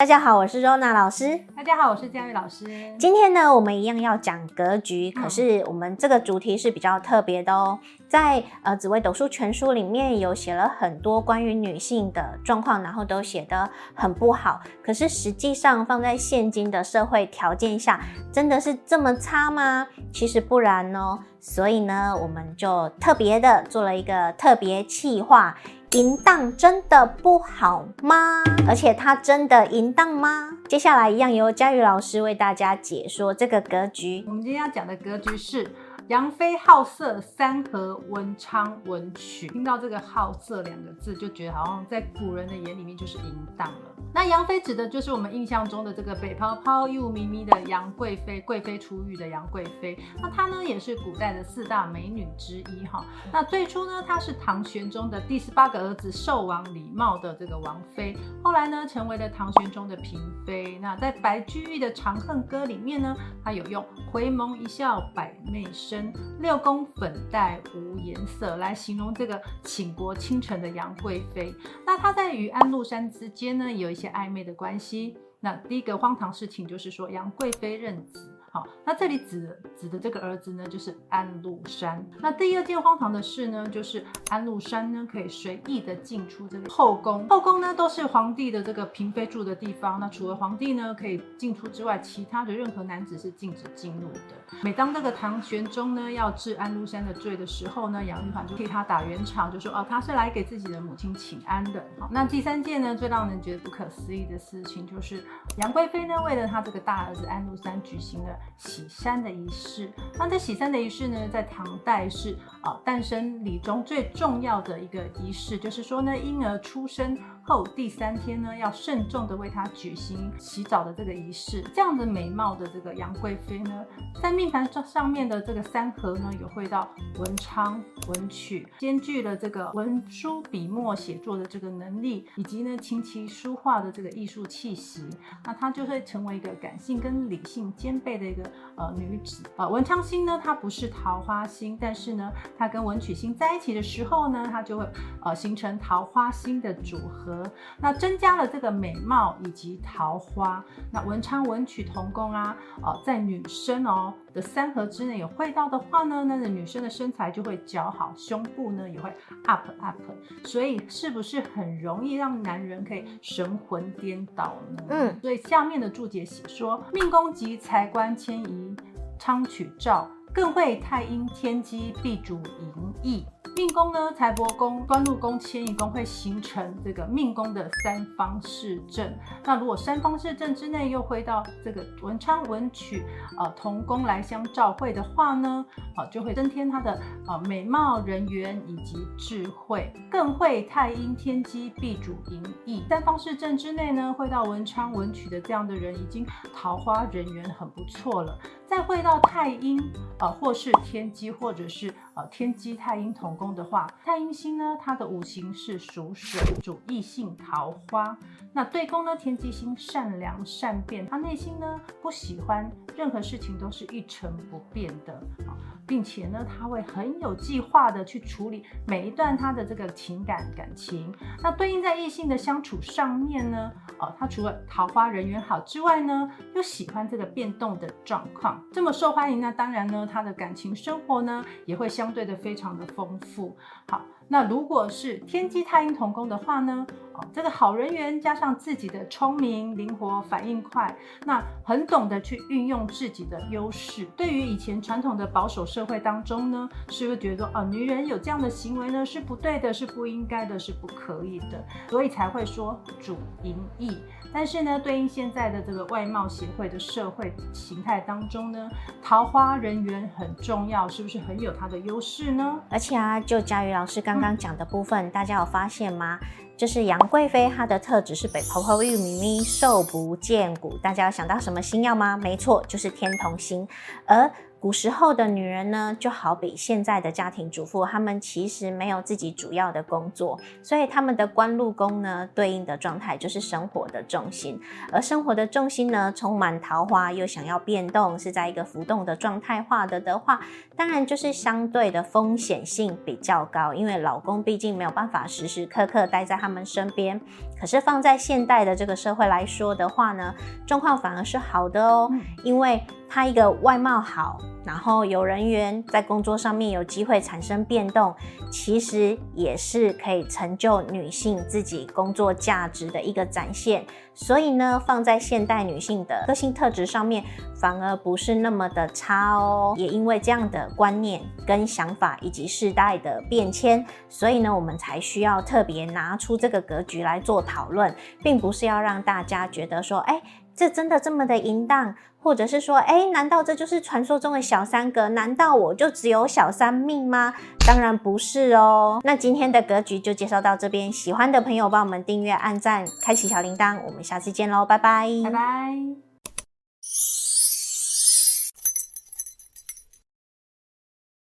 大家好，我是 Rona 老师。大家好，我是佳玉老师。今天呢，我们一样要讲格局，可是我们这个主题是比较特别的哦。在呃紫微斗数全书里面有写了很多关于女性的状况，然后都写得很不好。可是实际上放在现今的社会条件下，真的是这么差吗？其实不然哦。所以呢，我们就特别的做了一个特别企划。淫荡真的不好吗？而且他真的淫荡吗？接下来一样由佳瑜老师为大家解说这个格局。我们今天要讲的格局是杨妃好色，三合文昌文曲。听到这个“好色”两个字，就觉得好像在古人的眼里面就是淫荡了。那杨妃指的就是我们印象中的这个北泡泡、又咪咪的杨贵妃，贵妃出浴的杨贵妃。那她呢，也是古代的四大美女之一哈。那最初呢，她是唐玄宗的第十八个儿子寿王李瑁的这个王妃，后来呢，成为了唐玄宗的嫔妃。那在白居易的《长恨歌》里面呢，他有用“回眸一笑百媚生，六宫粉黛无颜色”来形容这个倾国倾城的杨贵妃。那她在与安禄山之间呢，有一些暧昧的关系。那第一个荒唐事情就是说，杨贵妃认子。好，那这里指指的这个儿子呢，就是安禄山。那第二件荒唐的事呢，就是安禄山呢可以随意的进出这个后宫。后宫呢都是皇帝的这个嫔妃住的地方。那除了皇帝呢可以进出之外，其他的任何男子是禁止进入的。每当这个唐玄宗呢要治安禄山的罪的时候呢，杨玉环就替他打圆场，就说哦，他是来给自己的母亲请安的。好，那第三件呢最让人觉得不可思议的事情，就是杨贵妃呢为了她这个大儿子安禄山举行了。洗山的仪式，那这洗山的仪式呢，在唐代是啊诞生礼中最重要的一个仪式，就是说呢，婴儿出生后第三天呢，要慎重的为她举行洗澡的这个仪式。这样的美貌的这个杨贵妃呢，在命盘上上面的这个三合呢，有会到文昌文曲，兼具了这个文书笔墨写作的这个能力，以及呢琴棋书画的这个艺术气息，那她就会成为一个感性跟理性兼备的一个。呃，女子呃，文昌星呢，它不是桃花星，但是呢，它跟文曲星在一起的时候呢，它就会呃形成桃花星的组合，那增加了这个美貌以及桃花。那文昌文曲同宫啊，呃，在女生哦的三合之内有会到的话呢，那个女生的身材就会较好，胸部呢也会 up up，所以是不是很容易让男人可以神魂颠倒呢？嗯，所以下面的注解写说，命宫及财官迁移。昌曲照，更会太阴天机必主淫逸。命宫呢，财帛宫、官禄宫、迁移宫会形成这个命宫的三方四正。那如果三方四正之内又会到这个文昌文曲呃同宫来相照会的话呢，啊、呃、就会增添他的啊、呃、美貌、人缘以及智慧，更会太阴天机必主淫逸。三方四正之内呢，会到文昌文曲的这样的人，已经桃花人缘很不错了。再会到太阴啊、或是天机，或者是。天机太阴同宫的话，太阴星呢，它的五行是属水，主异性桃花。那对宫呢，天机星善良善变，他内心呢不喜欢任何事情都是一成不变的，并且呢，他会很有计划的去处理每一段他的这个情感感情。那对应在异性的相处上面呢，哦，他除了桃花人缘好之外呢，又喜欢这个变动的状况，这么受欢迎，那当然呢，他的感情生活呢也会相。相对的非常的丰富，好，那如果是天机太阴同宫的话呢，哦，这个好人缘加上自己的聪明、灵活、反应快，那很懂得去运用自己的优势。对于以前传统的保守社会当中呢，是不是觉得啊，女人有这样的行为呢是不对的，是不应该的，是不可以的，所以才会说主淫逸。但是呢，对应现在的这个外貌协会的社会形态当中呢，桃花人缘很重要，是不是很有它的优势呢？而且啊，就佳宇老师刚刚讲的部分，大家有发现吗？就是杨贵妃她的特质是北婆婆、玉米咪、瘦不见骨，大家有想到什么星曜吗？没错，就是天同星。而古时候的女人呢，就好比现在的家庭主妇，她们其实没有自己主要的工作，所以她们的官禄宫呢，对应的状态就是生活的重心。而生活的重心呢，充满桃花，又想要变动，是在一个浮动的状态化的的话，当然就是相对的风险性比较高，因为老公毕竟没有办法时时刻刻待在他们身边。可是放在现代的这个社会来说的话呢，状况反而是好的哦，因为他一个外貌好。然后有人缘，在工作上面有机会产生变动，其实也是可以成就女性自己工作价值的一个展现。所以呢，放在现代女性的个性特质上面，反而不是那么的差哦。也因为这样的观念跟想法，以及世代的变迁，所以呢，我们才需要特别拿出这个格局来做讨论，并不是要让大家觉得说，哎。这真的这么的淫荡，或者是说，哎，难道这就是传说中的小三格？难道我就只有小三命吗？当然不是哦。那今天的格局就介绍到这边，喜欢的朋友帮我们订阅、按赞、开启小铃铛，我们下次见喽，拜拜，拜拜。